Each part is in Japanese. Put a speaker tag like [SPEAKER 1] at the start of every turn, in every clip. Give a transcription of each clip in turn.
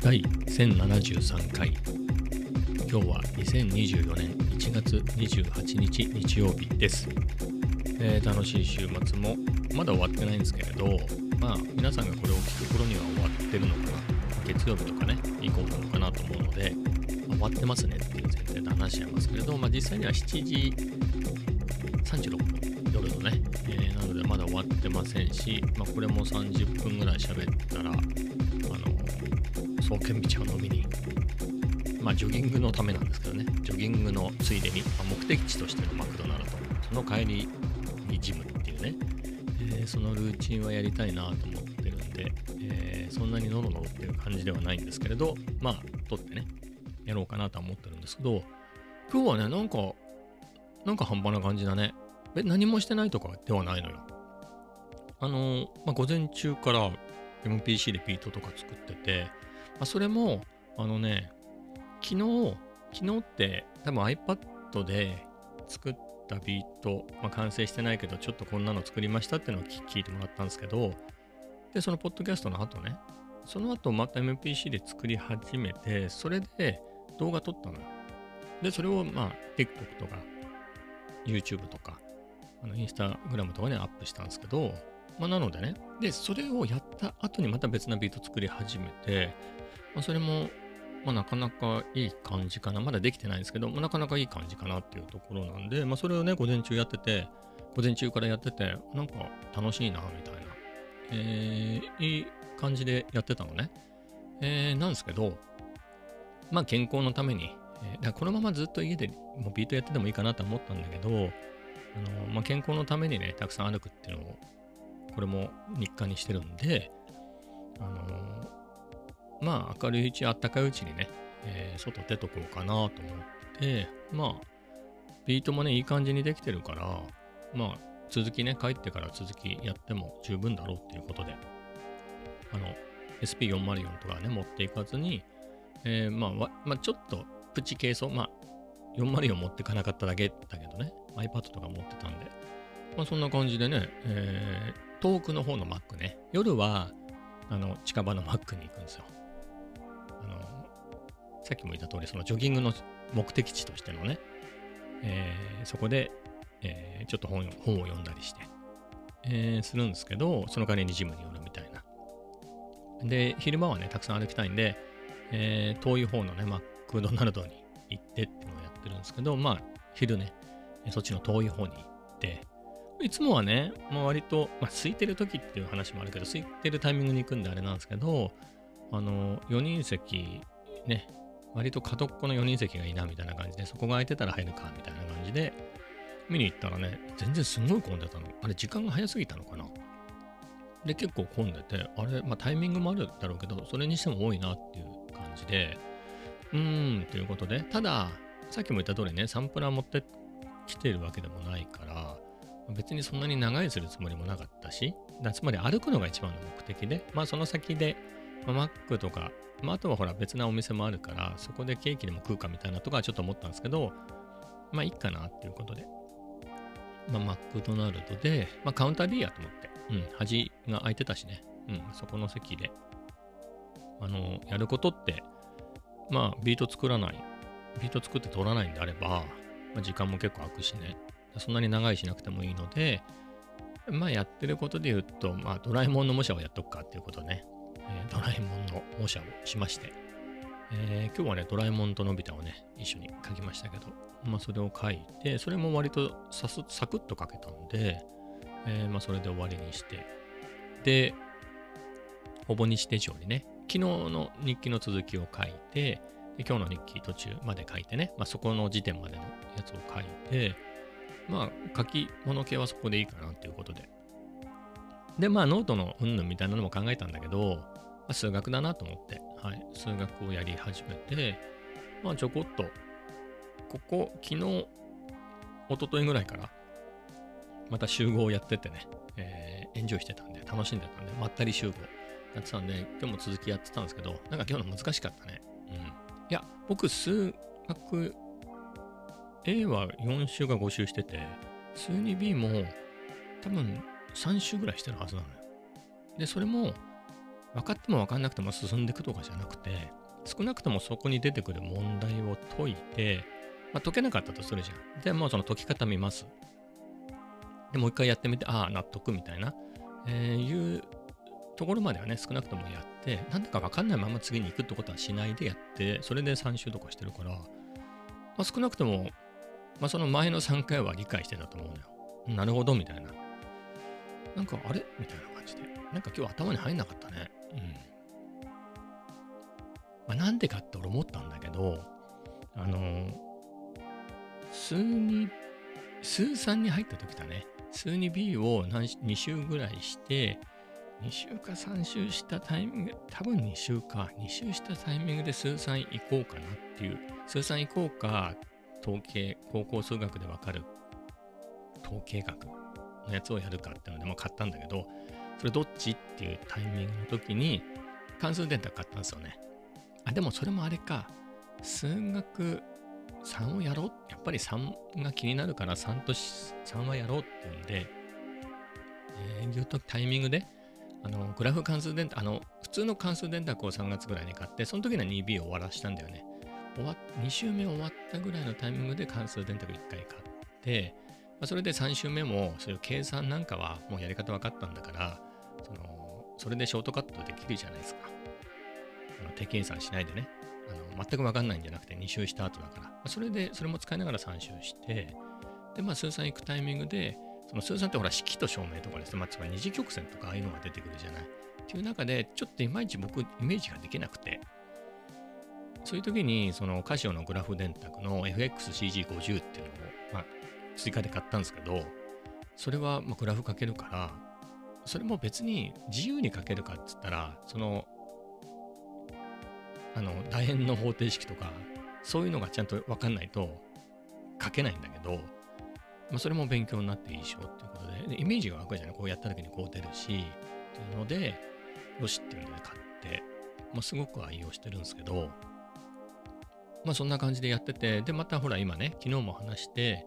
[SPEAKER 1] 第1073回。今日は2024年1月28日日曜日です、えー楽しい週末もまだ終わってないんですけれどまあ皆さんがこれを聞く頃には終わってるのかな。月曜日とかね以降なのかなと思うので、ま終わってますねっていう前提で話しちゃいますけれど、まあ、実際には7時36分夜のね、まだ終わってませんし、まあ、これも30分ぐらい喋ったらあの総研道を飲みにまあジョギングのためなんですけどねジョギングのついでに、まあ目的地としてのマクドナルドその帰りにジムっていうね、えーそのルーチンはやりたいなと思ってるんで、えーそんなにノロノロっていう感じではないんですけれどまあ撮ってねやろうかなとは思ってるんですけど今日はねなんかなんか半端な感じだね。え何もしてないとかではないのよ。あのまあ、午前中から MPC でビートとか作ってて、まあ、それもあのね昨日昨日って多分 iPad で作ったビート、まあ、完成してないけどちょっとこんなの作りましたっていうのを聞いてもらったんですけどでそのポッドキャストの後ねその後また MPC で作り始めてそれで動画撮ったのよ。でそれをまあ TikTok とか YouTube とかあのインスタグラムとかにアップしたんですけどまあ、なのでね、で、それをやった後にまた別なビート作り始めて、まあ、それも、まあ、なかなかいい感じかな。まだできてないんですけど、まあ、なかなかいい感じかなっていうところなんで、まあ、それをね、午前中やってて、午前中からやってて、なんか楽しいな、みたいな、えー、いい感じでやってたのね。えー、なんですけど、まあ、健康のために、えーだこのままずっと家でもうビートやっててもいいかなと思ったんだけど、あのまあ、健康のためにね、たくさん歩くっていうのをこれも日課にしてるんで、あのーまあ明るいうち、あったかいうちにね、えー外出とこうかなと思って、まあ、ビートもね、いい感じにできてるから、まあ、続きね、帰ってから続きやっても十分だろうっていうことで、あの、SP404 とかね、持っていかずに、えーまあ、まあ、ちょっとプチ軽装、まあ、404持ってかなかっただけだけどね、iPad とか持ってたんで、まあ、そんな感じでね、え遠くの方の Mac ね、夜はあの近場の Mac に行くんですよ。あのさっきも言った通り、そのジョギングの目的地としてのね、えーそこで、えーちょっと本本を読んだりして、えーするんですけど、その代わりにジムに寄るみたいな。で、昼間はね、たくさん歩きたいんで、えー遠い方のね、マックドナルドに行ってっていうのをやってるんですけど、まあ、昼ね、そっちの遠い方に行って、いつもはね、まあ、割と、まあ、空いてる時っていう話もあるけど、空いてるタイミングに行くんであれなんですけど、あの、4人席、ね、割と角っこの4人席がいいなみたいな感じで、そこが空いてたら入るかみたいな感じで、見に行ったらね、全然すごい混んでたの。あれ、時間が早すぎたのかなで、結構混んでて、あれ、まあタイミングもあるだろうけど、それにしても多いなっていう感じで、うーん、ということで、ただ、さっきも言った通りね、サンプラー持ってきてるわけでもないから、別にそんなに長いするつもりもなかったし、つまり歩くのが一番の目的で、まあその先で、まあ、マックとか、まああとはほら別なお店もあるから、そこでケーキでも食うかみたいなとかはちょっと思ったんですけど、まあいいかなっていうことで、まあマクドナルドで、まあカウンターでいいやと思って、うん、端が空いてたしね、うん、そこの席で、あの、やることって、まあビート作らない、ビート作って取らないんであれば、まあ、時間も結構空くしね、そんなに長いしなくてもいいので、まあやってることで言うと、まあドラえもんの模写をやっとくかっていうことね、えードラえもんの模写をしまして、えー今日はね、ドラえもんとのび太をね、一緒に描きましたけど、まあそれを描いて、それも割とさすサクッと描けたんで、えーまあそれで終わりにして、で、ほぼ日手帳にね、昨日の日記の続きを書いて、今日の日記途中まで書いてね、まあそこの時点までのやつを書いて、まあ書き物系はそこでいいかなっていうことで。で、まあノートのうんぬんみたいなのも考えたんだけど、まあ、数学だなと思って、はい、数学をやり始めて、まあちょこっと、ここ、昨日、一昨日ぐらいから、また集合をやっててね、えーエンジョイしてたんで、楽しんでたんで、まったり集合やってたんで、今日も続きやってたんですけど、なんか今日の難しかったね。うん。いや、僕、数学、A は4週か5週してて、数 2B も多分3週ぐらいしてるはずなのよ。で、それも分かっても分かんなくても進んでいくとかじゃなくて、少なくともそこに出てくる問題を解いて、まあ、解けなかったとするじゃん。で、もうその解き方見ます。で、もう一回やってみて、ああ、納得みたいな、えー、いうところまではね、少なくともやって、なんだか分かんないまま次に行くってことはしないでやって、それで3週とかしてるから、まあ、少なくとも、まあ、その前の3回は理解してたと思うのよ。なるほど、みたいな。なんか、あれ？みたいな感じで。なんか今日頭に入んなかったね。うん。まあ、なんでかって俺思ったんだけど、あのー、数に、数3に入った時だね。数 2B を何2週ぐらいして、2週か3週したタイミング、多分2週か、2週したタイミングで数3行こうかなっていう、数3行こうか、統計、高校数学でわかる統計学のやつをやるかっていうので、も買ったんだけど、それどっちっていうタイミングの時に、関数電卓買ったんですよね。あ、でもそれもあれか、数学3をやろう？やっぱり3が気になるから3と3はやろうっていうんで、えー、いうとタイミングで、あの、グラフ関数電卓、あの、普通の関数電卓を3月ぐらいに買って、その時には 2B を終わらしたんだよね。終わ2週目終わったぐらいのタイミングで関数電卓1回買って、まあ、それで3週目も、そういう計算なんかはもうやり方分かったんだから、その、それでショートカットできるじゃないですか。あの手計算しないでね。あの全く分かんないんじゃなくて2周した後だから、まあ、それで、それも使いながら3周して、で、まあ、数三行くタイミングで、その数三ってほら、式と証明とかですね、まあ、つまり二次曲線とかああいうのが出てくるじゃない。っていう中で、ちょっといまいち僕、イメージができなくて、そういう時に、そのカシオのグラフ電卓の FXCG50 っていうのを、まあ、追加で買ったんですけど、それはまグラフかけるから、それも別に自由に書けるかっつったら、そのあの楕円の方程式とかそういうのがちゃんと分かんないと書けないんだけど、まあ、それも勉強になっていいでしょっていうことででイメージが湧くじゃない？こうやった時にこう出るしっていうのでよしっていうので買って、まあ、すごく愛用してるんですけどまあそんな感じでやっててでまたほら今ね昨日も話して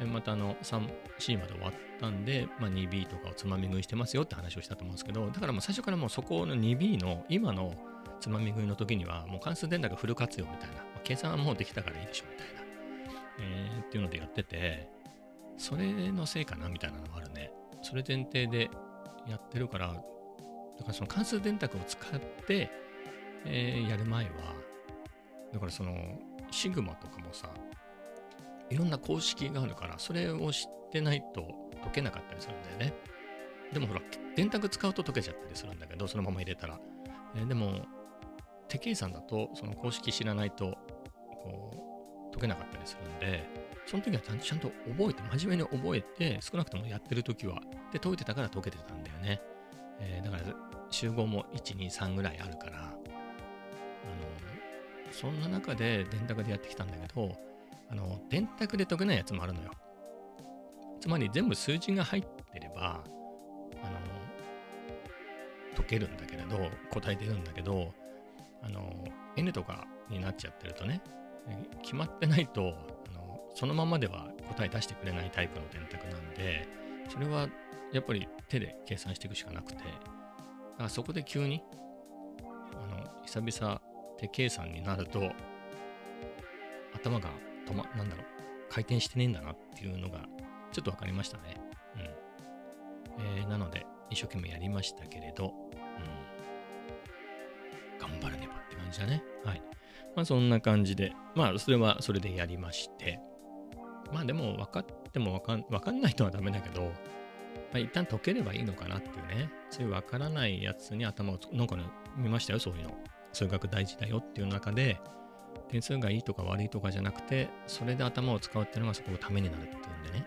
[SPEAKER 1] またあの 3C まで終わったんで、まあ、2B とかをつまみ食いしてますよって話をしたと思うんですけどだからもう最初からもうそこの 2B の今のつまみ食いの時には、もう関数電卓フル活用みたいな、計算はもうできたからいいでしょみたいな、えー、っていうのでやってて、それのせいかなみたいなのがあるね。それ前提でやってるから、だからその関数電卓を使って、えー、やる前は、だからその、シグマとかもさ、いろんな公式があるから、それを知ってないと解けなかったりするんだよね。でもほら、電卓使うと解けちゃったりするんだけど、そのまま入れたら。え、でも、手計算だとその公式知らないとこう解けなかったりするんでその時はちゃんと覚えて真面目に覚えて少なくともやってる時はで解いてたから解けてたんだよね、えー、だから集合も123ぐらいあるからそんな中で電卓でやってきたんだけどあの電卓で解けないやつもあるのよ。つまり全部数字が入ってればあの解けるんだけれど答え出るんだけどあの N とかになっちゃってるとね決まってないとあのそのままでは答え出してくれないタイプの電卓なんでそれはやっぱり手で計算していくしかなくてだからそこで急にあの久々手計算になると頭が止まなんだろう回転してねえんだなっていうのがちょっと分かりましたね。うんえー、なので一生懸命やりましたけれど、うん頑張らねばって感じだね。はい。まあそんな感じで、まあそれはそれでやりまして、まあでも分かっても分かん分かんないとはダメだけど、まあ、一旦解ければいいのかなっていうね、そういう分からないやつに頭をなんかね、見ましたよ、そういうの。数学大事だよっていう中で、点数がいいとか悪いとかじゃなくて、それで頭を使うっていうのがそこのためになるっていうんでね。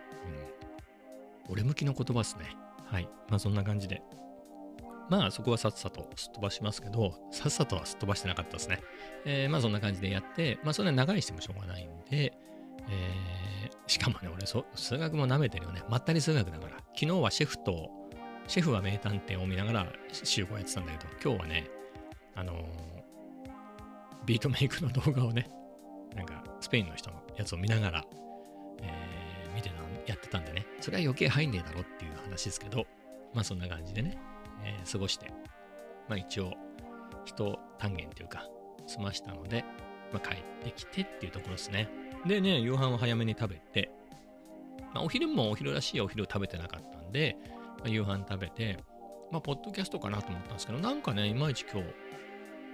[SPEAKER 1] うん。俺向きの言葉ですね。はい。まあそんな感じでまあそこはさっさとすっ飛ばしますけど、さっさとはすっ飛ばしてなかったですね。えー、まあそんな感じでやって、まあそんな長いしてもしょうがないんで、えー、しかもね、俺そ、数学も舐めてるよね。まったり数学だから。昨日はシェフと、シェフは名探偵を見ながら集合やってたんだけど、今日はね、ビートメイクの動画をね、なんかスペインの人のやつを見ながら、えー、見てたやってたんでね、それは余計入んねえだろっていう話ですけど、まあそんな感じでね、えー過ごして、まあ一応、一単元というか、済ましたので、まあ帰ってきてっていうところですね。でね、夕飯を早めに食べて、まあお昼もお昼らしいお昼を食べてなかったんで、まあ、夕飯食べて、まあ、ポッドキャストかなと思ったんですけど、なんかね、いまいち今日、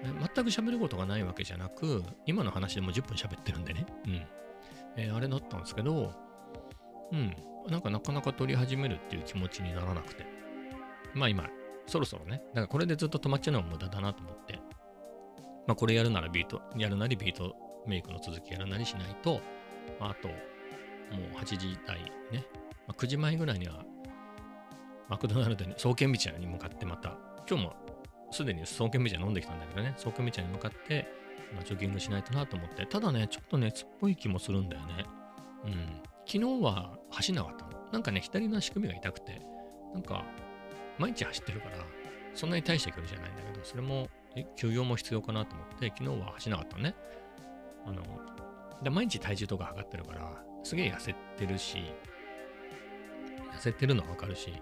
[SPEAKER 1] 全く喋ることがないわけじゃなく、今の話でも10分喋ってるんでね。うん。えーあれだったんですけど、うん。なんかなかなか撮り始めるっていう気持ちにならなくて。まあ今、そろそろね。だからこれでずっと止まっちゃうのも無駄だなと思って。まあこれやるならビート、やるなりビートメイクの続きやるなりしないと、ああと、もう8時台ね。まあ、9時前ぐらいには、マクドナルドに、創建道に向かってまた、今日もすでに創建道飲んできたんだけどね、創建道に向かって、まあジョギングしないとなと思って、ただね、ちょっと熱っぽい気もするんだよね。うん。昨日は走んなかったの。なんかね、左の足首が痛くて、なんか、毎日走ってるから、そんなに大した距離じゃないんだけど、それも、休養も必要かなと思って、昨日は走んなかったのね。あの、で毎日体重とか測ってるから、すげえ痩せてるし、痩せてるのはわかるし、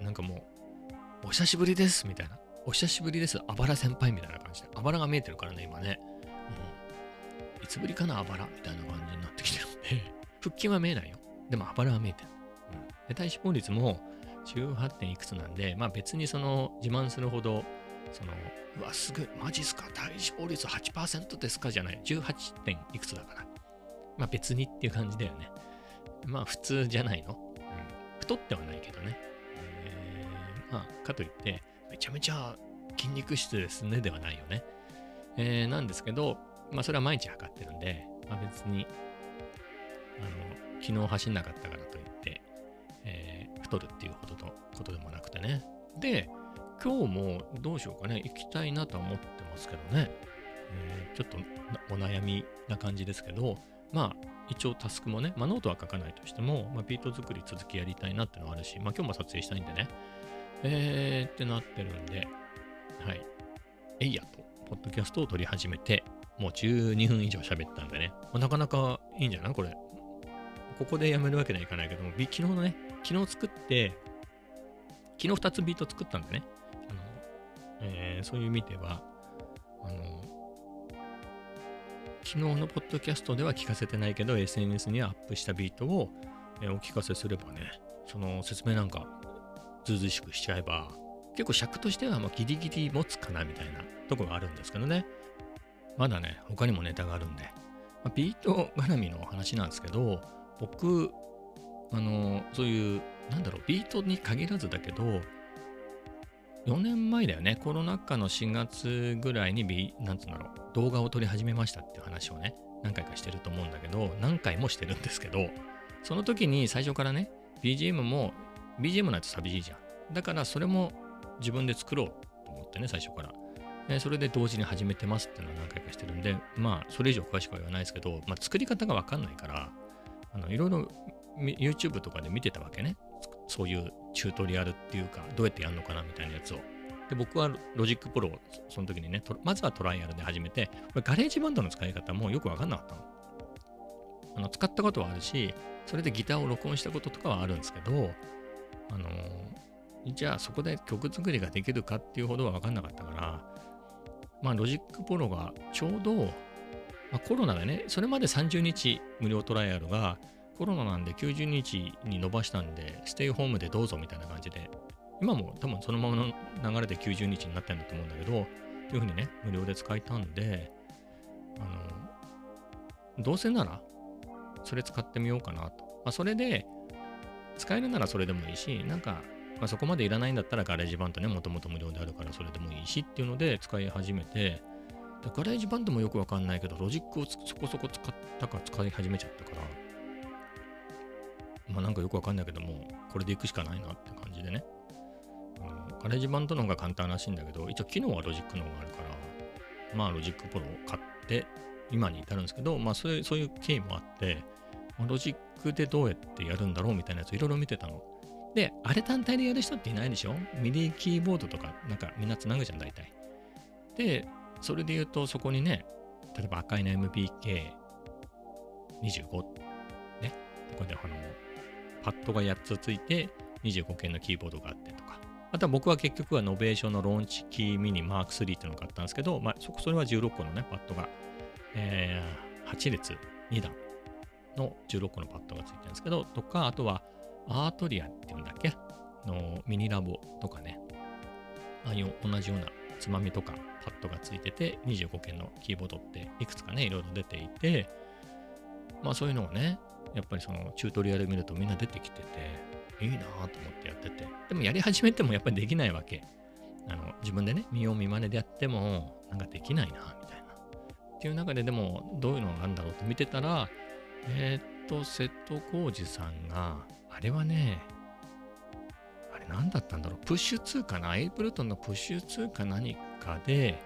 [SPEAKER 1] なんかもう、お久しぶりですみたいな。お久しぶりです、あばら先輩みたいな感じで。あばらが見えてるからね、今ね。うん、いつぶりかな、あばらみたいな感じになってきてるんで、腹筋は見えないよ。でも、あばらは見えてる。うん、で体脂肪率も18点いくつなんで、まあ別にその自慢するほど、その、うわ、すぐ、マジっすか、体脂肪率8%ですか？じゃない、18点いくつだから。まあ別にっていう感じだよね。まあ普通じゃないの？うん、太ってはないけどね。えーまあ、かといって、めちゃめちゃ筋肉質ですねではないよね。えーなんですけど、まあそれは毎日測ってるんで、まあ別に、あの、昨日走んなかったからといって、えー太るっていうほどのことでもなくてね。で、今日もどうしようかね、行きたいなとは思ってますけどね。えーちょっとお悩みな感じですけど、まあ、一応タスクもね、まあ、ノートは書かないとしても、まあ、ビート作り続きやりたいなってのはあるし、まあ、今日も撮影したいんでね、えーってなってるんで、はい。えいやと、ポッドキャストを撮り始めて、もう12分以上喋ったんでね、まあなかなかいいんじゃない？これ。ここでやめるわけにはいかないけども、昨日のね、昨日作って、昨日2つビート作ったんでね、あの、えーそういう意味では、あの、昨日のポッドキャストでは聞かせてないけど、SNS にはアップしたビートを、えーお聞かせすればね、その説明なんか、ずうずうしくしちゃえば、結構尺としてはまあギリギリ持つかなみたいなとこがあるんですけどね。まだね、他にもネタがあるんで。まあ、ビート絡みの話なんですけど、僕、あの、そういう、なんだろう、ビートに限らずだけど、4年前だよね、コロナ禍の4月ぐらいにビ、なんつうんだろう、動画を撮り始めましたっていう話をね、何回かしてると思うんだけど、何回もしてるんですけど、その時に最初からね、BGM も、BGM ないと寂しいじゃん。だからそれも自分で作ろうと思ってね、最初から。えそれで同時に始めてますっていうのは何回かしてるんで、まあ、それ以上詳しくは言わないですけど、まあ、作り方がわかんないから、あの、いろいろ YouTube とかで見てたわけね。そういうチュートリアルっていうか、どうやってやるのかなみたいなやつを。で、僕は Logic Pro をその時にね、まずはトライアルで始めて、これ GarageBand の使い方もよくわかんなかったの。あの使ったことはあるし、それでギターを録音したこととかはあるんですけど、あのじゃあそこで曲作りができるかっていうほどは分かんなかったから、まあ Logic Pro がちょうど、まあ、コロナでね、それまで30日無料トライアルがコロナなんで90日に伸ばしたんで、ステイホームでどうぞみたいな感じで、今も多分そのままの流れで90日になってるんだと思うんだけど、っていうふうにね、無料で使えたんで、あの、どうせなら、それ使ってみようかなと。まあ、それで、使えるならそれでもいいし、なんか、まあ、そこまでいらないんだったら GarageBand ね、もともと無料であるからそれでもいいしっていうので使い始めて、 GarageBand もよくわかんないけど、ロジックをそこそこ使ったか使い始めちゃったから、まあなんかよくわかんないけども、これでいくしかないなって感じでね。あの GarageBand の方が簡単らしいんだけど、一応機能はロジックの方があるから、まあ Logic Pro を買って今に至るんですけど、まあそういうそういう経緯もあって、ロジックでどうやってやるんだろうみたいなやついろいろ見てたの。で、あれ単体でやる人っていないでしょ？ミディキーボードとかなんかみんなつなぐじゃん、大体。で、それで言うとそこにね、例えば赤いの MBK25 ね、とかであの、パッドが8つついて25鍵のキーボードがあってとか。あとは僕は結局は Novation の Launchkey Mini MK3っていうのを買ったんですけど、まあ、そこそれは16個のね、パッドが、えー、8列2段の16個のパッドがついてるんですけど、とか、あとは Arturia っていうんだっけ？の MiniLab とかね、ああいう同じようなつまみとかパッドがついてて、25鍵のキーボードっていくつかね、いろいろ出ていて、まあそういうのをね、やっぱりそのチュートリアル見るとみんな出てきてて、いいなぁと思ってやってて。でもやり始めてもやっぱりできないわけ。あの自分でね、見よう見まねでやっても、なんかできないな、みたいな。っていう中ででも、どういうのがあるんだろうって見てたら、えー、っと、瀬戸康史さんが、あれはね、あれ何だったんだろう、プッシュ2かなエイプルトンのプッシュ2か何かで、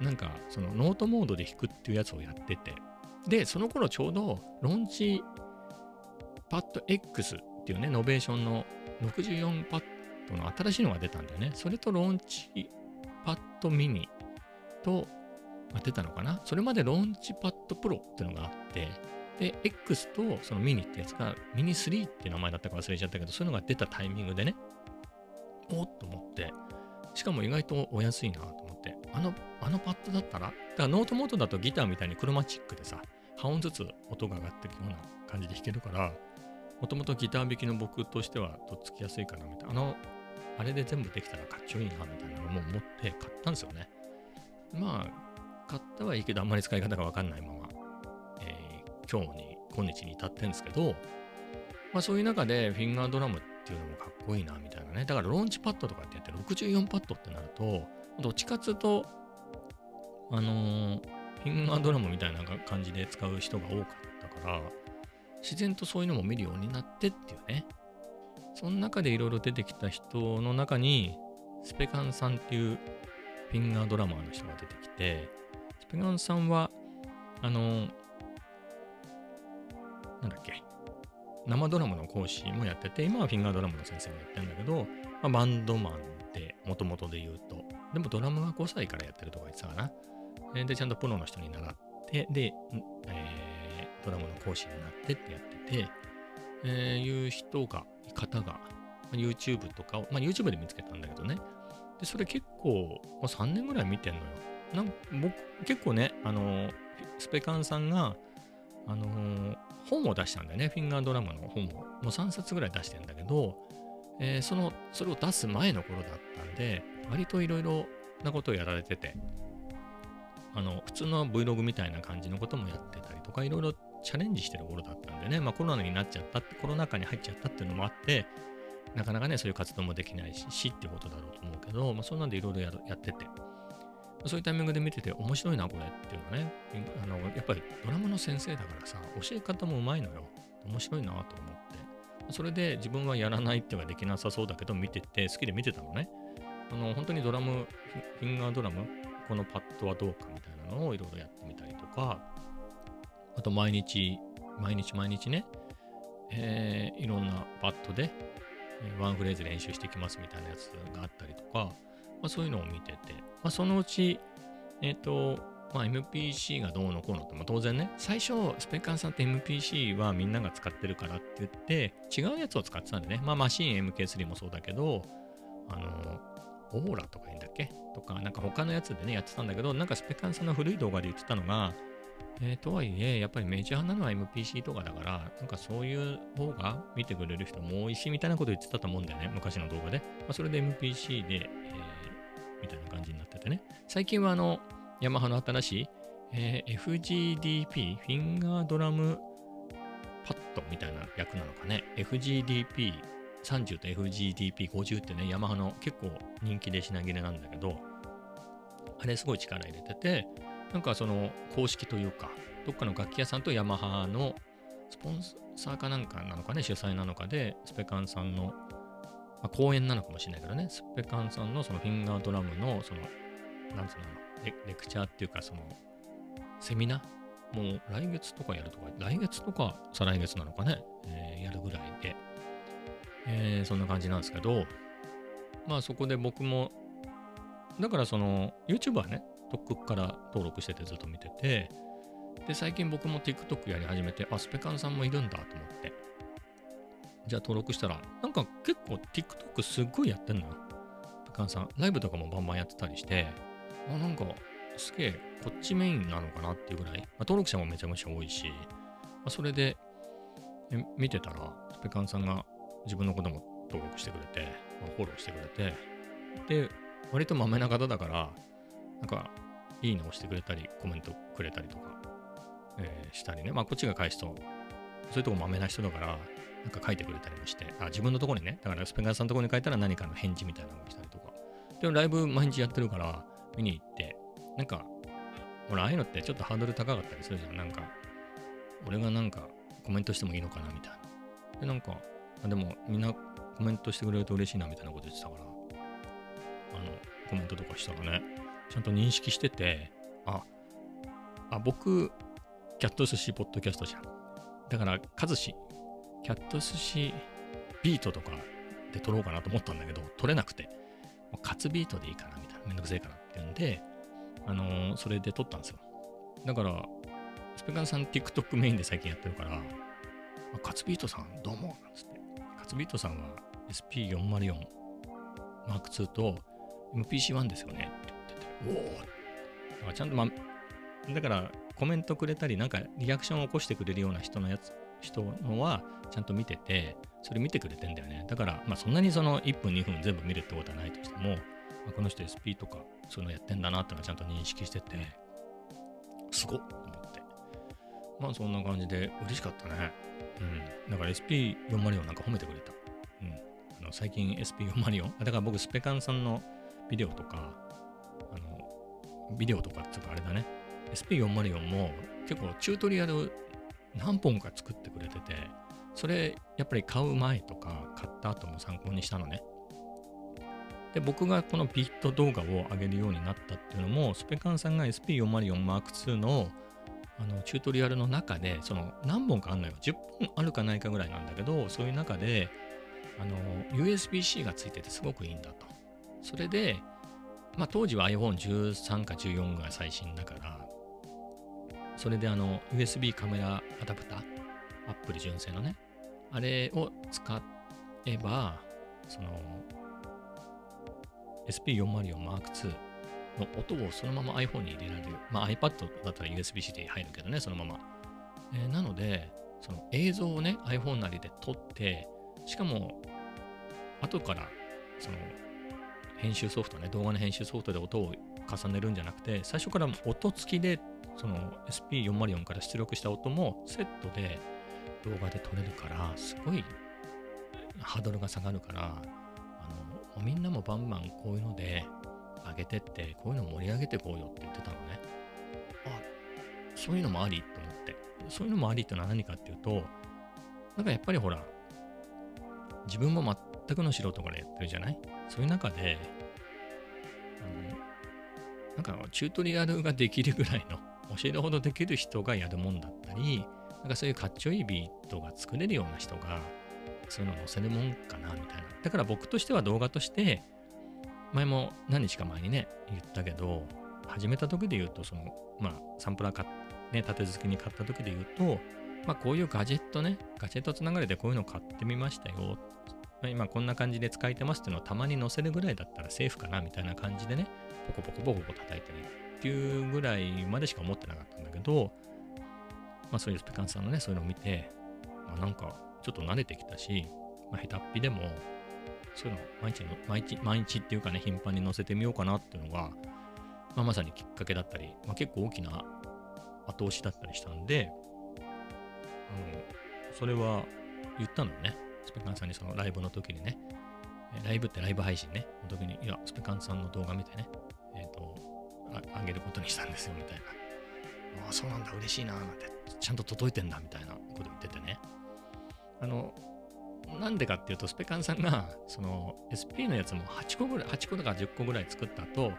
[SPEAKER 1] うん、なんかそのノートモードで弾くっていうやつをやってて、で、その頃ちょうどロンチパッド X っていうね、 Novation の64パッドの新しいのが出たんだよね。それと Launchpad Mini と、あ、出たのかな？それまで Launchpad Pro っていうのがあって、で、X とそのミニってやつが、ミニ3って名前だったか忘れちゃったけど、そういうのが出たタイミングでね、おっと思って、しかも意外とお安いなと思って、あの、あのパッドだったら、だからノートモードだとギターみたいにクロマチックでさ、半音ずつ音が上がっていくような感じで弾けるから、もともとギター弾きの僕としてはとっつきやすいかなみたいな。あの、あれで全部できたらかっちょいいなみたいなのも思って買ったんですよね。まあ、買ったはいいけどあんまり使い方がわかんないまま、えー、今日に、今日に至ってんですけど、まあそういう中でフィンガードラムっていうのもかっこいいなみたいなね。だからローンチパッドとかってやって64パッドってなると、どっちかっつうと、あのーフィンガードラムみたいな感じで使う人が多かったから、自然とそういうのも見るようになってっていうね。その中でいろいろ出てきた人の中に、スペカンさんっていうフィンガードラマーの人が出てきて、ペカンさんは、あの、なんだっけ、生ドラムの講師もやってて、今はフィンガードラムの先生もやってるんだけど、まあ、バンドマンってもともとで言うと、でもドラムは5歳からやってるとか言ってたかな。で、ちゃんとプロの人に習って、で、えー、ドラムの講師になってってやってて、えー、いう人が、方が、YouTube とかを、まあ、YouTube で見つけたんだけどね。で、それ結構、まあ、3年ぐらい見てんのよ。なん僕、結構ね、あの、スペカンさんが、あの、本を出したんだよね。フィンガードラムの本を。もう3冊ぐらい出してんだけど、えー、その、それを出す前の頃だったんで、割といろいろなことをやられてて、あの、普通の Vlog みたいな感じのこともやってたりとか、いろいろチャレンジしてる頃だったんでね、まあコロナになっちゃったって、コロナ禍に入っちゃったっていうのもあって、なかなかね、そういう活動もできないし、しってことだろうと思うけど、まあそんなんでいろいろやってて、そういうタイミングで見てて面白いな、これっていうのね。あの、やっぱりドラマの先生だからさ、教え方もうまいのよ。面白いなと思って。それで自分はやらないっていうかできなさそうだけど見てて、好きで見てたのね。あの、本当にドラム、フィンガードラム、このパッドはどうかみたいなのをいろいろやってみたりとか、あと毎日、毎日毎日ね、えー、いろんなパッドで、ワンフレーズ練習してきますみたいなやつがあったりとか、まあ、そういうのを見てて、まあ、そのうち、えっ、ー、と、まあ、MPC がどうのこうのって、まあ、当然ね、最初、スペッカーさんって MPC はみんなが使ってるからって言って、違うやつを使ってたんでね、まあ、マシン MK3 もそうだけど、あの、オーラとか言うんだっけ？とか、なんか他のやつでね、やってたんだけど、なんかスペッカーさんの古い動画で言ってたのが、えー、とはいえ、やっぱりメジャーなのは MPC とかだから、なんかそういう方が見てくれる人も多いし、みたいなこと言ってたと思うんだよね、昔の動画で。まあ、それで MPC で、えー、みたいな感じになっててね。最近はあの、ヤマハの新しい、えー、FGDP、フィンガードラムパッドみたいな役なのかね。FGDP 30と FGDP50 ってね、ヤマハの結構人気で品切れなんだけど、あれすごい力入れてて、なんかその公式というか、どっかの楽器屋さんとヤマハのスポンサーかなんかなのかね、主催なのかで、スペカンさんの、まあ、講演なのかもしれないけどね、スペカンさんのそのフィンガードラムの、その、なんつうのレ、レクチャーっていうか、その、セミナー？もう来月とかやるとか、来月とか再来月なのかね、えー、やるぐらいで、えー、そんな感じなんですけど、まあそこで僕も、だからその YouTube はね、とっくから登録しててずっと見てて、で、最近僕も TikTok やり始めて、あ、スペカンさんもいるんだと思って。じゃあ登録したら、なんか結構 TikTok すっごいやってんのよ。スペカンさん、ライブとかもバンバンやってたりして、あ、なんかすげえこっちメインなのかなっていうぐらい、まあ、登録者もめちゃめちゃ多いし、まあ、それで見てたら、スペカンさんが自分のことも登録してくれて、ま、フォローしてくれて、で、割とまめな方だから、なんか、いいね押してくれたり、コメントくれたりとか、えー、したりね。まあ、こっちが返すと、そういうとこまめな人だから、なんか書いてくれたりもして、あ、自分のところにね、だからスペカーさんのところに書いたら何かの返事みたいなのが来たりとか。でもライブ毎日やってるから、見に行って、なんか、ほら、ああいうのってちょっとハードル高かったりするじゃん。なんか、俺がなんかコメントしてもいいのかなみたいな。で、なんか、あでもみんなコメントしてくれると嬉しいなみたいなこと言ってたから、あの、コメントとかしたらね、ちゃんと認識してて、あ、あ、僕、キャット寿司ポッドキャストじゃん。だから、カズシ、キャット寿司ビートとかで撮ろうかなと思ったんだけど、撮れなくて、カツビートでいいかなみたいな、めんどくせえかなっていうんで、あのー、それで撮ったんですよ。だから、スペカンさん TikTok メインで最近やってるから、カツビートさんどうもなんつって。カツビートさんは SP404 マーク2と MPC1 ですよねって、おおだちゃんとまだからコメントくれたり、なんかリアクションを起こしてくれるような人のやつ、人のはちゃんと見てて、それ見てくれてんだよね。だから、まあそんなにその1分2分全部見るってことはないとしても、まあ、この人 SP とかそういうのやってんだなってのはちゃんと認識してて、すごっと思って。まあそんな感じで嬉しかったね。うん。だから SP404 なんか褒めてくれた。うん。あの最近 SP404、だから僕スペカンさんのビデオとか、ビデオとかっていうかあれだね。SP404 も結構チュートリアル何本か作ってくれてて、それやっぱり買う前とか買った後も参考にしたのね。で、僕がこのビット動画を上げるようになったっていうのも、スペカンさんが SP404M2 のあのチュートリアルの中で、その何本かあんのよ。10本あるかないかぐらいなんだけど、そういう中で、あの、USB-C がついててすごくいいんだと。それで、まあ当時は iPhone13 か14が最新だから、それであの USB カメラアダプター、Apple 純正のね、あれを使えば、その SP404M2 の音をそのまま iPhone に入れられる。まあ iPad だったら USB-C で入るけどね、そのまま。えー、なので、その映像をね、iPhone なりで撮って、しかも、後から、その、編集ソフトね、動画の編集ソフトで音を重ねるんじゃなくて、最初から音付きで、その SP404 から出力した音もセットで動画で撮れるから、すごいハードルが下がるから、あの、みんなもバンバンこういうので上げてって、こういうの盛り上げてこうよって言ってたのね。あ、そういうのもありと思って。そういうのもありってのは何かっていうと、なんかやっぱりほら、自分も全くの素人からやってるじゃない？そういう中で、あの、なんかチュートリアルができるぐらいの、教えるほどできる人がやるもんだったり、なんかそういうかっちょいいビートが作れるような人が、そういうの載せるもんかな、みたいな。だから僕としては動画として、前も何日か前にね、言ったけど、始めた時で言うと、その、まあ、サンプラー買ね、立て続けに買った時で言うと、まあ、こういうガジェットね、ガジェットつながりでこういうの買ってみましたよ。まあ、今こんな感じで使えてますっていうのをたまに載せるぐらいだったらセーフかなみたいな感じでね、ポコポコポコポコ叩いてるっていうぐらいまでしか思ってなかったんだけど、まあそういうスペカンさんのね、そういうのを見て、まあなんかちょっと慣れてきたし、まあ下手っぴでもそういうの毎日の、毎日、毎日っていうかね、頻繁に載せてみようかなっていうのが、まあ、まさにきっかけだったり、まあ、結構大きな後押しだったりしたんで、あの、それは言ったのね。スペカンさんにそのライブの時にね、ライブってライブ配信ね、の時に、いや、スペカンさんの動画見てね、えっ、ー、とあ、あげることにしたんですよ、みたいな。ああ、そうなんだ、嬉しいな、なんて、ちゃんと届いてんだ、みたいなこと言っててね。あの、なんでかっていうと、スペカンさんが、その SP のやつも8個ぐらい、8個とか10個ぐらい作った後、ま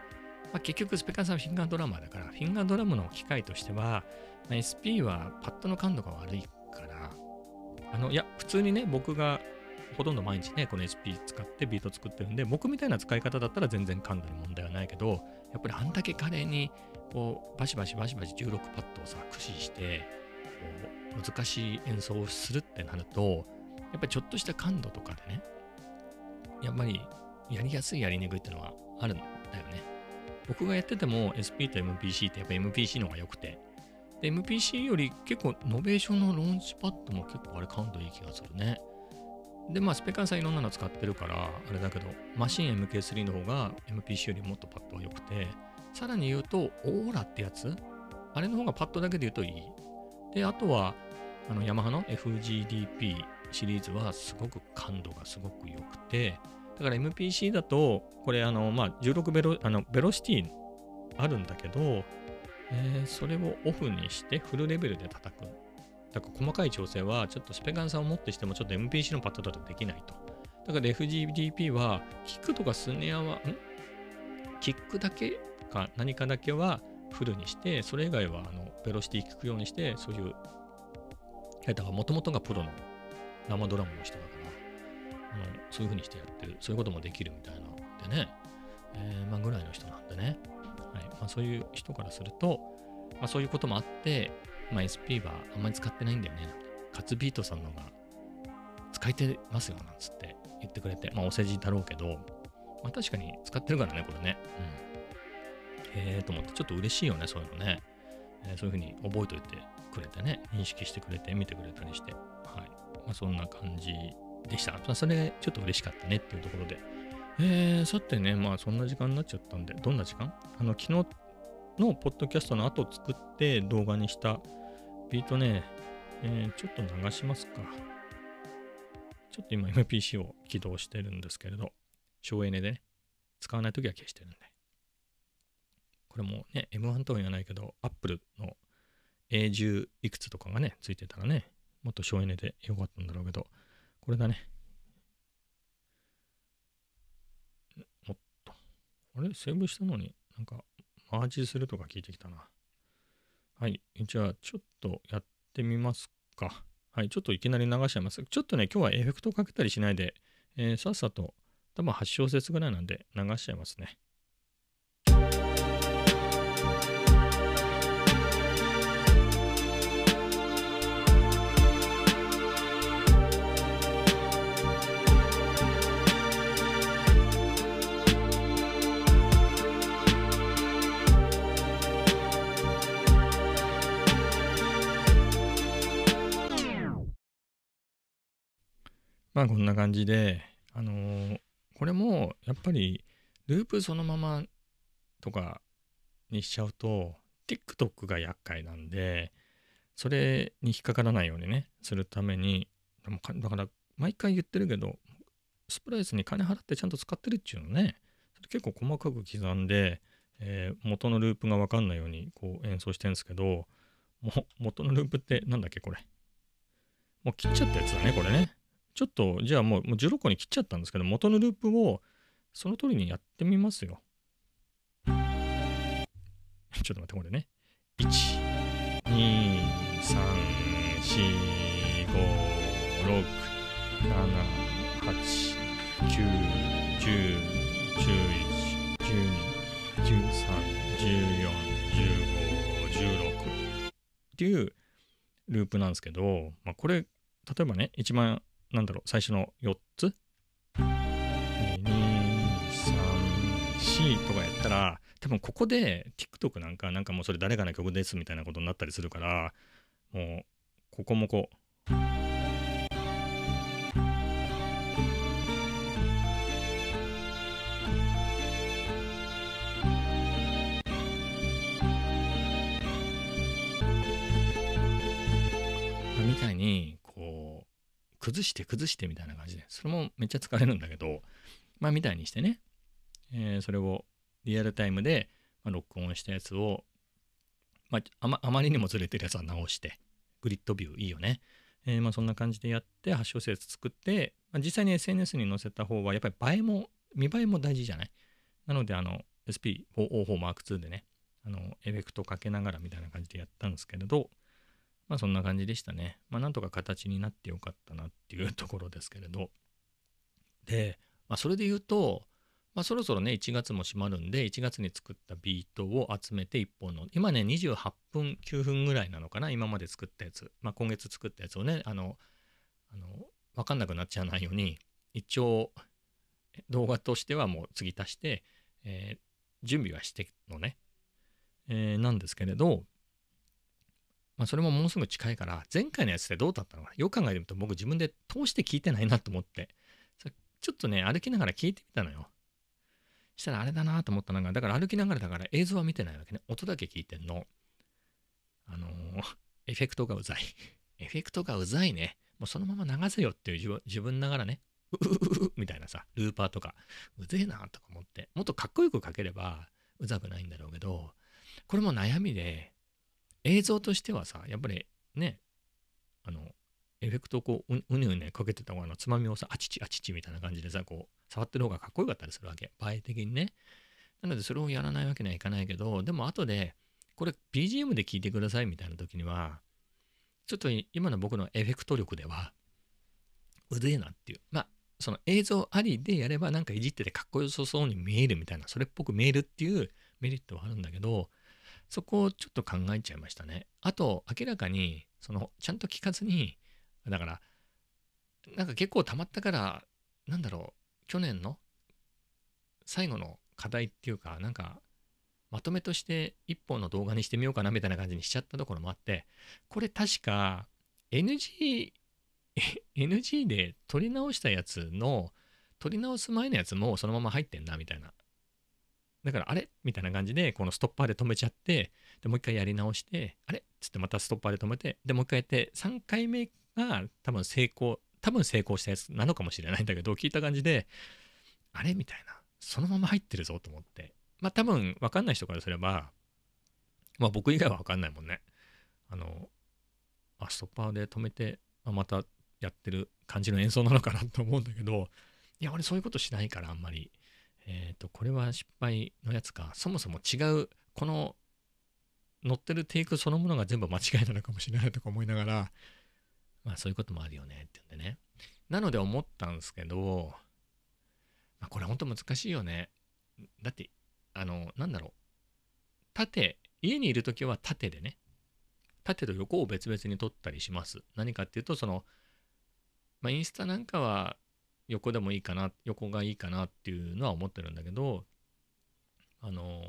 [SPEAKER 1] あ、結局スペカンさんはフィンガードラマーだから、フィンガードラムの機械としては、まあ、SP はパッドの感度が悪いあの、いや、普通にね、僕がほとんど毎日ね、この SP 使ってビート作ってるんで、僕みたいな使い方だったら全然感度に問題はないけど、やっぱりあんだけ華麗に、こう、バシバシバシバシ16パッドをさ、駆使して、こう、難しい演奏をするってなると、やっぱりちょっとした感度とかでね、やっぱりやりやすいやりにくいってのはあるんだよね。僕がやってても SP と MPC ってやっぱ MPC の方が良くて、で、MPC より結構 Novation の Launchpad も結構あれ感度いい気がするね。で、まあスペカンさんいろんなの使ってるから、あれだけど、マシン MK3 の方が MPC よりもっとパッドは良くて、さらに言うと、オーラってやつ？あれの方がパッドだけで言うといい。で、あとは、あの、ヤマハの FGDP シリーズはすごく感度がすごく良くて、だから MPC だと、これあの、まあ、16ベロ、あの、ベロシティあるんだけど、えー、それをオフにしてフルレベルで叩く。だから細かい調整はちょっとスペガンさんを持ってしてもちょっと MPC のパッドだとできないと。だから FGDP はキックとかスネアは、ん？キックだけか何かだけはフルにして、それ以外はあのベロシティ聞くようにして、そういう、だからもともとがプロの生ドラムの人だから、あのそういう風にしてやってる、そういうこともできるみたいなのでね、えー、まあぐらいの人なんでね、はいまあ、そういう人からすると、まあ、そういうこともあって、まあ、SP はあんまり使ってないんだよね。カツビートさんのが使えてますよなんつって言ってくれて、まあお世辞だろうけど、まあ確かに使ってるからね、これね。うん。へえと思って、ちょっと嬉しいよね、そういうのね。えー、そういうふうに覚えといてくれてね、認識してくれて、見てくれたりして、はい。まあそんな感じでした。まあ、それちょっと嬉しかったねっていうところで。えー、さてね、まあそんな時間になっちゃったんで、どんな時間？あの、昨日のポッドキャストの後作って動画にしたビートね、えー、ちょっと流しますか。ちょっと今 MPC を起動してるんですけれど、省エネでね、使わないときは消してるんで。これもね、M1 とは言わないけど、Apple の A10 いくつとかがね、ついてたらね、もっと省エネでよかったんだろうけど、これだね。もっと。あれ？セーブしたのになんかマージするとか聞いてきたな。はい。じゃあ、ちょっとやってみますか。はい。ちょっといきなり流しちゃいます。ちょっとね、今日はエフェクトかけたりしないで、えー、さっさと、多分8小節ぐらいなんで流しちゃいますね。まあこんな感じで、あのー、これもやっぱりループそのままとかにしちゃうと TikTok が厄介なんで、それに引っかからないようにね、するために、だから毎回言ってるけど、スプライスに金払ってちゃんと使ってるっていうのね、それ結構細かく刻んで、えー、元のループがわかんないようにこう演奏してるんですけど、も元のループってなんだっけこれ。もう切っちゃったやつだね、これね。ちょっと、じゃあもうもう16個に切っちゃったんですけど、元のループをその通りにやってみますよ。ちょっと待って、これね。1、2、3、4、5、6、7、8、9、10、11、12、13、14、15、16っていうループなんですけど、まあ、これ、例えばね、一番なんだろう、最初の4つ ?2、3、4とかやったら、多分ここで TikTok なんか、なんかもうそれ誰かの曲ですみたいなことになったりするから、もう、ここもこう、崩して崩してみたいな感じで、それもめっちゃ疲れるんだけど、まあみたいにしてね、えー、それをリアルタイムで、まあ、録音したやつを、まあ、あまあまりにもずれてるやつは直して、グリッドビューいいよね。えー、まあそんな感じでやって8小節作って、まあ、実際に SNS に載せた方はやっぱり映えも、見栄えも大事じゃない？なのであの SP404 Mark II でね、あのエフェクトかけながらみたいな感じでやったんですけれど、まあそんな感じでしたね。まあなんとか形になってよかったなっていうところですけれど。で、まあそれで言うと、まあそろそろね、1月も閉まるんで、1月に作ったビートを集めて1本の、今ね、28分、9分ぐらいなのかな、今まで作ったやつ。まあ今月作ったやつをね、あの、あの分かんなくなっちゃわないように、一応動画としてはもう次足して、えー、準備はしてのね、えー、なんですけれど、まあ、それももうすぐ近いから、前回のやつってどうだったのかよく考えてみると僕自分で通して聞いてないなと思って、ちょっとね、歩きながら聞いてみたのよ。したらあれだなと思ったのが、だから歩きながらだから映像は見てないわけね。音だけ聞いてんの。あのー、エフェクトがうざい。エフェクトがうざいね。もうそのまま流せよっていう自分ながらね、ううううみたいなさ、ルーパーとか、うぜえなとか思って、もっとかっこよく書ければうざくないんだろうけど、これも悩みで、映像としてはさ、やっぱりね、あの、エフェクトをこう、うねうねかけてた方が、つまみをさ、あちちあちちみたいな感じでさ、こう、触ってる方がかっこよかったりするわけ。映え的にね。なので、それをやらないわけにはいかないけど、でも後で、これ BGM で聞いてくださいみたいな時には、ちょっと今の僕のエフェクト力では、うぜえなっていう。まあ、その映像ありでやればなんかいじっててかっこよさそうに見えるみたいな、それっぽく見えるっていうメリットはあるんだけど、そこをちょっと考えちゃいましたね。あと、明らかに、その、ちゃんと聞かずに、だから、なんか結構溜まったから、なんだろう、去年の最後の課題っていうか、なんか、まとめとして一本の動画にしてみようかなみたいな感じにしちゃったところもあって、これ確か NG、NG で撮り直したやつの、撮り直す前のやつもそのまま入ってんなみたいな。だから、あれ？みたいな感じで、このストッパーで止めちゃって、で、もう一回やり直して、あれ？つってまたストッパーで止めて、で、もう一回やって、3回目が多分成功、多分成功したやつなのかもしれないんだけど、聞いた感じで、あれ？みたいな。そのまま入ってるぞと思って。まあ多分分かんない人からすれば、まあ僕以外は分かんないもんね。あの、あ、ストッパーで止めて、あまたやってる感じの演奏なのかなと思うんだけど、いや、俺そういうことしないからあんまり。えっ、ー、と、これは失敗のやつか。そもそも違う、この乗ってるテイクそのものが全部間違いなのかもしれないとか思いながら、まあそういうこともあるよねって言うんでね。なので思ったんですけど、まあ、これほんと難しいよね。だってあの、なんだろう。縦、家にいるときは縦でね、縦と横を別々に撮ったりします。何かっていうと、その、まあ、インスタなんかは横でもいいかな、横がいいかなっていうのは思ってるんだけど、あの、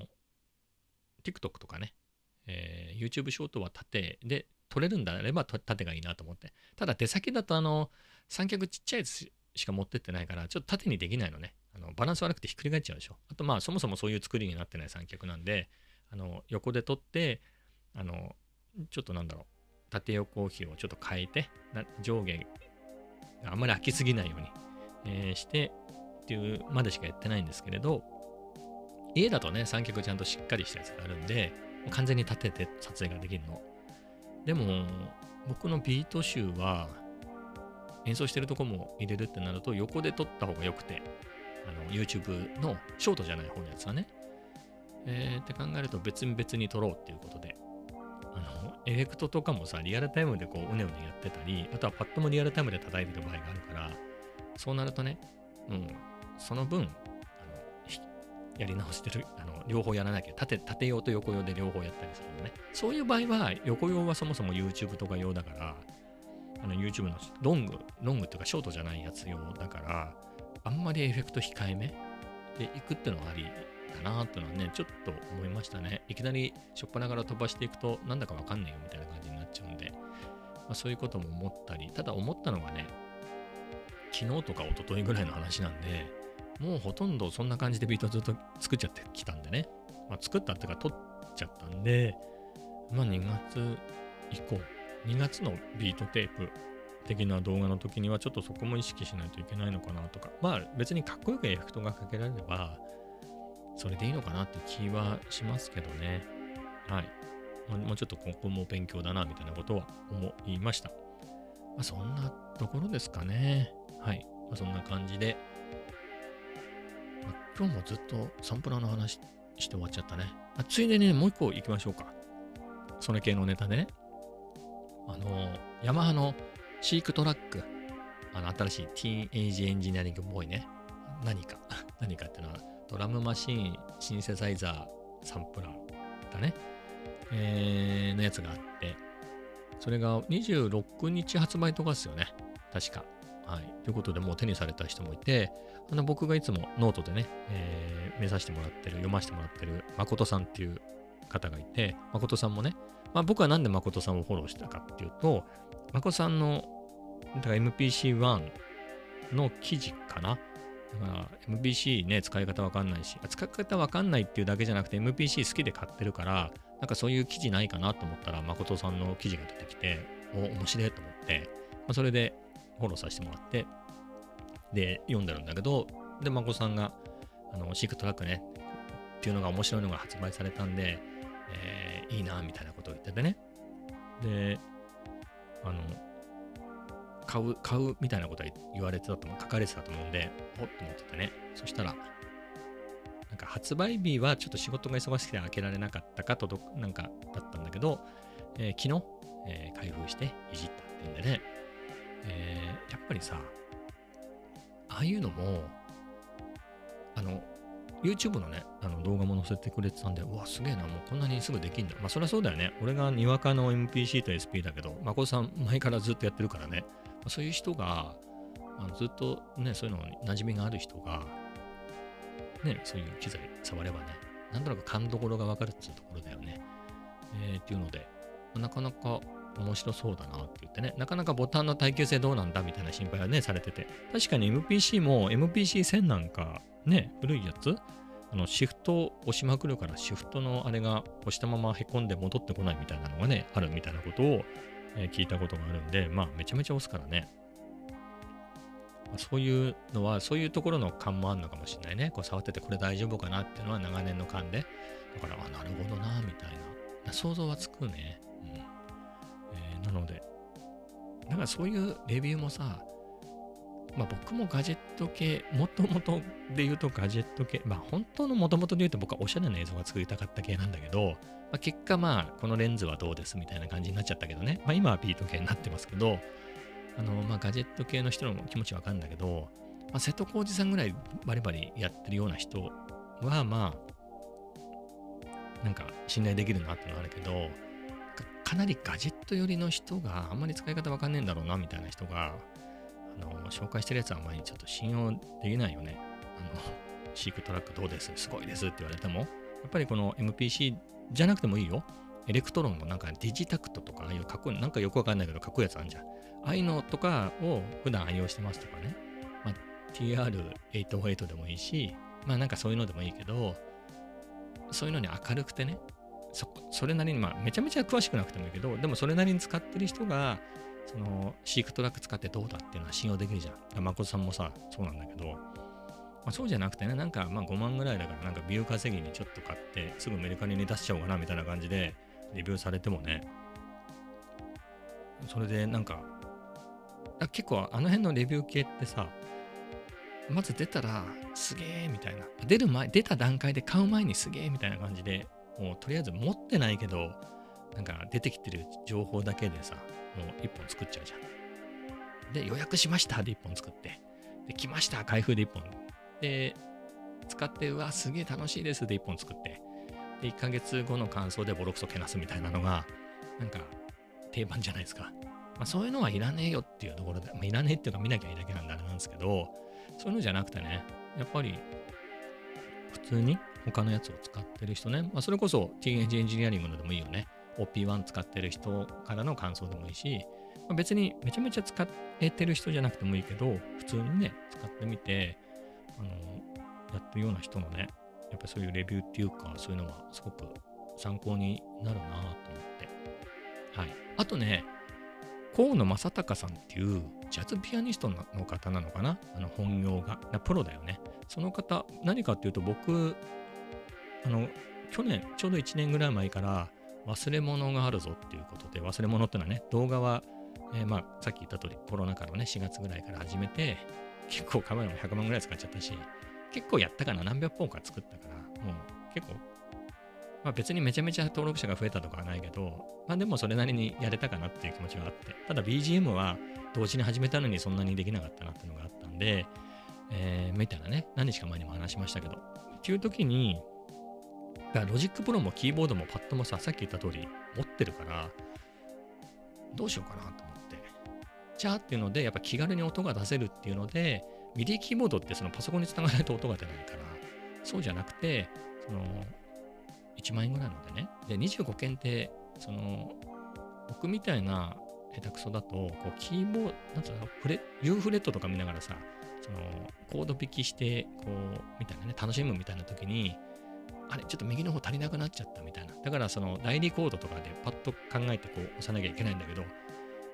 [SPEAKER 1] TikTok とかね、えー、YouTube ショートは縦で撮れるんであれば縦がいいなと思って。ただ出先だとあの、三脚ちっちゃいやつしか持ってってないから、ちょっと縦にできないのね。あのバランス悪くてひっくり返っちゃうでしょ。あとまあそもそもそういう作りになってない三脚なんで、あの横で撮って、あのちょっとなんだろう、縦横比をちょっと変えて、上下があんまり空きすぎないように、えー、してっていうまでしかやってないんですけれど、家だとね、三脚ちゃんとしっかりしたやつがあるんで、完全に立てて撮影ができるの。でも、僕のビート集は、演奏してるとこも入れるってなると横で撮った方が良くて、の YouTube のショートじゃない方のやつはね。えー、って考えると別々に撮ろうっていうことで、あの、エフェクトとかもさ、リアルタイムでこう、うねうねやってたり、あとはパッドもリアルタイムで叩いてる場合があるから、そうなるとね、うん、その分、あのやり直してる、あの、両方やらなきゃ、縦、縦用と横用で両方やったりするのね。そういう場合は、横用はそもそも YouTube とか用だから、あの YouTube のロング、ロングっていうかショートじゃないやつ用だから、あんまりエフェクト控えめでいくっていうのはありだなっていうのはね、ちょっと思いましたね。いきなりしょっぱなから飛ばしていくと、なんだかわかんねえよみたいな感じになっちゃうんで、まあ、そういうことも思ったり、ただ思ったのがね、昨日とか一昨日ぐらいの話なんで、もうほとんどそんな感じでビートずっと作っちゃってきたんでね、まあ、作ったっていうか撮っちゃったんで、まあ2月以降、2月のビートテープ的な動画の時にはちょっとそこも意識しないといけないのかなとか、まあ別にかっこよくエフェクトがかけられれば、それでいいのかなって気はしますけどね。はい。もうちょっとここも勉強だなみたいなことは思いました。まあ、そんなところですかね。はい。まあ、そんな感じで、まあ、今日もずっとサンプラーの話して終わっちゃったね。あついでに、ね、もう一個行きましょうか。それ系のネタでね。あの、ヤマハの SEQTRAK、あの新しい Teenage Engineering っぽいね、何か、何かってのは、ドラムマシン、シンセサイザー、サンプラーだね、えー、のやつがあって、それが26日発売とかですよね、確か。はい。ということで、もう手にされた人もいて、あの僕がいつもノートでね、えー、目指してもらってる、読ませてもらってる誠さんっていう方がいて、誠さんもね、まあ、僕はなんで誠さんをフォローしたかっていうと、誠さんのだから MPC1 の記事かな？だから MPC ね、使い方わかんないし、使い方わかんないっていうだけじゃなくて MPC 好きで買ってるから、なんかそういう記事ないかなと思ったら、誠さんの記事が出てきて、お、面白いと思って、まあ、それでフォローさせてもらって、で、読んでるんだけど、で、誠さんが、あの、シークトラックね、っていうのが面白いのが発売されたんで、えー、いいな、みたいなことを言っててね。で、あの、買う、買うみたいなことは言われてたと思う、書かれてたと思うんで、ほっと思っててね。そしたら、なんか発売日はちょっと仕事が忙しくて開けられなかったかとなんかだったんだけど、えー、昨日、えー、開封していじったっていうんでね、えー、やっぱりさ、ああいうのも、あの、YouTube のね、あの動画も載せてくれてたんで、うわ、すげえな、もうこんなにすぐできんだ。まあ、そりゃそうだよね。俺がにわかの MPC と SP だけど、まこさん、前からずっとやってるからね、まそういう人が、あのずっとね、そういうのに馴染みがある人が、ね、そういう機材触ればね、なんとなく勘どころがわかるっていうところだよね。えー、っていうので、なかなか面白そうだなって言ってね、なかなかボタンの耐久性どうなんだみたいな心配はね、されてて、確かに MPC も MPC1000 なんかね、古いやつ？あの、シフト押しまくるから、シフトのあれが押したままへこんで戻ってこないみたいなのがね、あるみたいなことを、聞いたことがあるんで、まあ、めちゃめちゃ押すからね。そういうのは、そういうところの感もあるのかもしれないね。こう触っててこれ大丈夫かなっていうのは長年の感で。だから、あ、なるほどな、みたいな。想像はつくね。うん。なので、だかそういうレビューもさ、まあ僕もガジェット系、もともとで言うとガジェット系、まあ本当のもともとで言うと僕はおしゃれな映像が作りたかった系なんだけど、まあ、結果まあこのレンズはどうですみたいな感じになっちゃったけどね、まあ今はビート系になってますけど、あのまあガジェット系の人の気持ちわかるんだけど、まあ、瀬戸康史さんぐらいバリバリやってるような人はまあ、なんか信頼できるなってのはあるけど、かなりガジェット寄りの人があんまり使い方わかんねえんだろうなみたいな人があの、紹介してるやつはあんまりちょっと信用できないよね。あの、SEQTRAK どうです？すごいですって言われても、やっぱりこの MPC じゃなくてもいいよ。 Elektron のなんか Digitakt とか、ああいうかっこいい、なんかよくわかんないけどかっこいいやつあるじゃん。ああいうのとかを普段愛用してますとかね。まあ、TR808 でもいいし、まあなんかそういうのでもいいけど、そういうのに明るくてね、そそれなりに、まあめちゃめちゃ詳しくなくてもいいけど、でもそれなりに使ってる人が、そのシークトラック使ってどうだっていうのは信用できるじゃん。誠さんもさ、そうなんだけど、まあ、そうじゃなくてね、なんかまあ5万ぐらいだから、なんかビュー稼ぎにちょっと買って、すぐメルカリに出しちゃおうかなみたいな感じで、レビューされてもね、それでなんか、結構あの辺のレビュー系ってさ、まず出たらすげえみたいな。出る前、出た段階で買う前にすげえみたいな感じで、もうとりあえず持ってないけど、なんか出てきてる情報だけでさ、もう1本作っちゃうじゃん。で、予約しましたで1本作って。で、来ました開封で1本。で、使って、うわ、すげえ楽しいですで1本作って。で、1ヶ月後の感想でボロクソけなすみたいなのが、なんか定番じゃないですか。まあそういうのはいらねえよっていうところで、まあ、いらねえっていうか見なきゃいいだけなんであれなんですけど、そういうのじゃなくてね、やっぱり普通に他のやつを使ってる人ね、まあそれこそ TNG エンジニアリングのでもいいよね。OP1 使ってる人からの感想でもいいし、まあ、別にめちゃめちゃ使えてる人じゃなくてもいいけど、普通にね、使ってみて、あの、やってるような人のね、やっぱそういうレビューっていうか、そういうのはすごく参考になるなと思って。はい。あとね、河野正隆さんっていうジャズピアニストの方なのかな？あの本業が。プロだよね。その方、何かっていうと僕、あの、去年、ちょうど1年ぐらい前から、忘れ物があるぞっていうことで、忘れ物ってのはね、動画は、えー、まあ、さっき言った通り、コロナ禍のね、4月ぐらいから始めて、結構カメラも100万ぐらい使っちゃったし、結構やったかな、何百本か作ったから、もう結構、まあ別にめちゃめちゃ登録者が増えたとかはないけど、まあでもそれなりにやれたかなっていう気持ちはあって、ただ BGM は同時に始めたのにそんなにできなかったなっていうのがあったんで、えー、みたいなね、何日か前にも話しましたけど、っていう時に、だからロジックプロもキーボードもパッドもさ、さっき言った通り持ってるから、どうしようかなと思って。チャーっていうので、やっぱ気軽に音が出せるっていうので、ミディキーボードってそのパソコンにつながないと音が出ないから、そうじゃなくて、その、1万円ぐらいのでね、で、25件って、その、僕みたいな下手くそだと、こう、キーボード、なんつうの、フレ、U フレットとか見ながらさ、その、コード引きして、こう、みたいなね、楽しむみたいな時に、あれ、ちょっと右の方足りなくなっちゃったみたいな。だから、その、代理コードとかでパッと考えて、こう、押さなきゃいけないんだけど、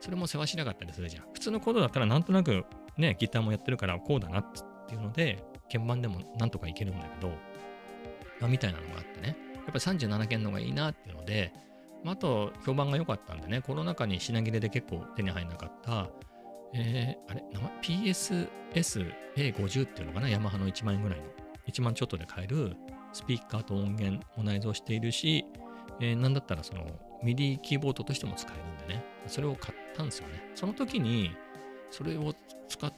[SPEAKER 1] それも世話しなかったりするじゃん。普通のコードだったらなんとなくね、ギターもやってるからこうだなっていうので、鍵盤でもなんとかいけるんだけど、ま、みたいなのがあってね、やっぱり37件の方がいいなっていうので、まあ、あと評判が良かったんでね、コロナ禍に品切れで結構手に入らなかった、えー、あれ、名前？PSS-A50 っていうのかな、ヤマハの1万円ぐらいの、1万ちょっとで買えるスピーカーと音源も内蔵しているし、えー、なんだったらそのミディキーボードとしても使えるんでね、それを買ったんですよね。その時に、それを使っ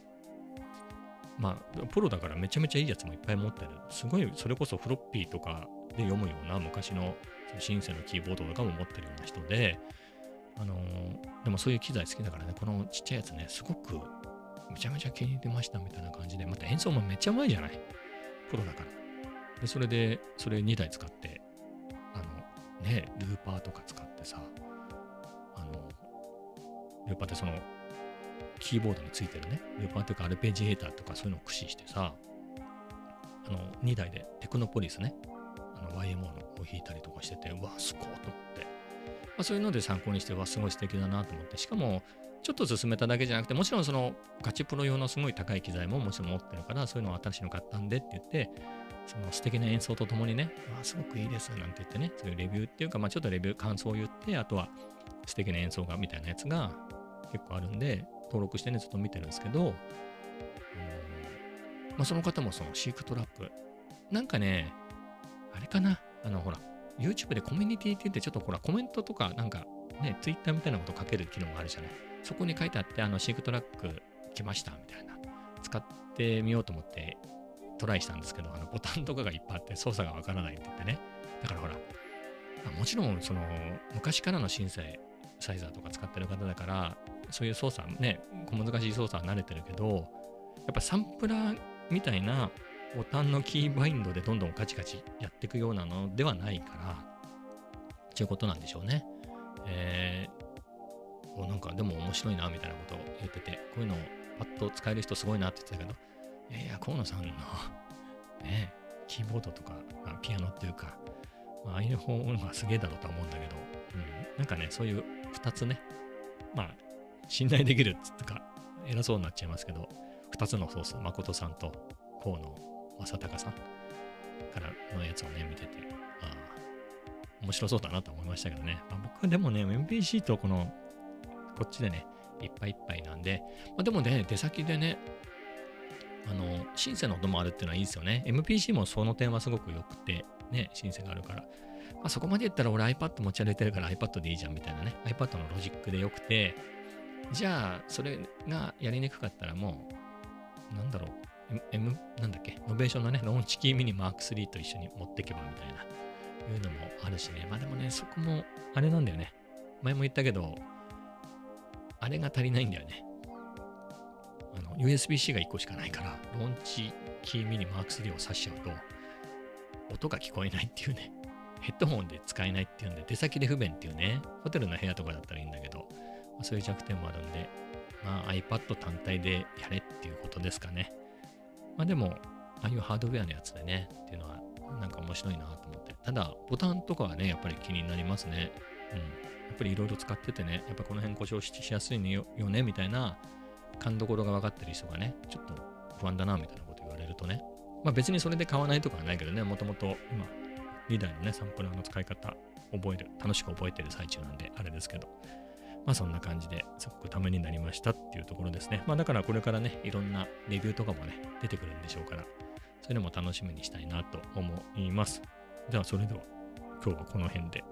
[SPEAKER 1] まあ、プロだからめちゃめちゃいいやつもいっぱい持ってる。すごい、それこそフロッピーとかで読むような昔のシンセのキーボードとかも持ってるような人で、あのー、でもそういう機材好きだからね、このちっちゃいやつね、すごくめちゃめちゃ気に入ってましたみたいな感じで、また演奏もめっちゃうまいじゃない？プロだから。で、それで、それ2台使って、あの、ね、ルーパーとか使ってさ、あの、ルーパーってその、キーボードについてるね、ルーパーというかアルペジエーターとかそういうのを駆使してさ、あの、2台でテクノポリスね、あの YMO のを弾いたりとかしてて、うわ、すごいと思って、まあ、そういうので参考にして、わ、すごい素敵だなと思って、しかも、ちょっと進めただけじゃなくて、もちろんそのガチプロ用のすごい高い機材ももちろん持ってるから、そういうのを新しいの買ったんでって言って、その素敵な演奏とともにね、わすごくいいですなんて言ってね、そういうレビューっていうか、まあちょっとレビュー、感想を言って、あとは素敵な演奏がみたいなやつが結構あるんで、登録してね、ずっと見てるんですけど、うんまあ、その方もそのシークトラップ。なんかね、あれかな、あの、ほら、YouTube でコミュニティって言って、ちょっとほら、コメントとか、なんか、ね、Twitter みたいなこと書ける機能があるじゃない。そこに書いてあって、あの、シークトラック来ました、みたいな。使ってみようと思ってトライしたんですけど、あの、ボタンとかがいっぱいあって操作がわからないって言ってね。だからほら、もちろん、その、昔からのシンセサイザーとか使ってる方だから、そういう操作ね、小難しい操作は慣れてるけど、やっぱサンプラーみたいなボタンのキーバインドでどんどんカチカチやっていくようなのではないから、ということなんでしょうね。えー、なんかでも面白いなみたいなことを言ってて、こういうのをパッと使える人すごいなって言ってたけど、いや、河野さんのね、キーボードとか、まあ、ピアノっていうか、まあ、ああいう方がすげえだろうとは思うんだけど、うん、なんかね、そういう2つね、まあ、信頼できるっつってか、偉そうになっちゃいますけど、2つのソース、誠さんと河野正隆さんからのやつをね、見てて、ああ、面白そうだなと思いましたけどね。まあ、僕はでもね、MPC とこの、こっちでね、いっぱいいっぱいなんで、まあ、でもね、出先でね、あの、シンセの音もあるっていうのはいいですよね。MPC もその点はすごく良くて、ね、シンセがあるから。まあ、そこまで言ったら俺 iPad 持ち歩いてるから iPad でいいじゃんみたいなね。iPad のロジックで良くて、じゃあ、それがやりにくかったらもう、なんだろう、M、なんだっけ、ノベーションのね、ローンチキーミニマーク3と一緒に持ってけばみたいな、いうのもあるしね。まあでもね、そこも、あれなんだよね。前も言ったけど、あれが足りないんだよね。あの、USB-C が1個しかないから、ローンチキーミニマーク3を挿しちゃうと、音が聞こえないっていうね。ヘッドホンで使えないっていうんで、出先で不便っていうね。ホテルの部屋とかだったらいいんだけど、ま、そういう弱点もあるんで、まあ、iPad 単体でやれっていうことですかね。まあでも、ああいうハードウェアのやつでね、っていうのは、なんか面白いなと思って。ただ、ボタンとかはね、やっぱり気になりますね。うん。やっぱりいろいろ使っててね、やっぱこの辺故障しやすいよね、みたいな勘どころが分かってる人がね、ちょっと不安だな、みたいなこと言われるとね。まあ別にそれで買わないとかはないけどね、もともと今、2台のね、サンプラーの使い方、覚える、楽しく覚えてる最中なんで、あれですけど。まあそんな感じですごくためになりましたっていうところですね。まあだからこれからね、いろんなレビューとかもね、出てくるんでしょうから、そういうのも楽しみにしたいなと思います。ではそれでは今日はこの辺で。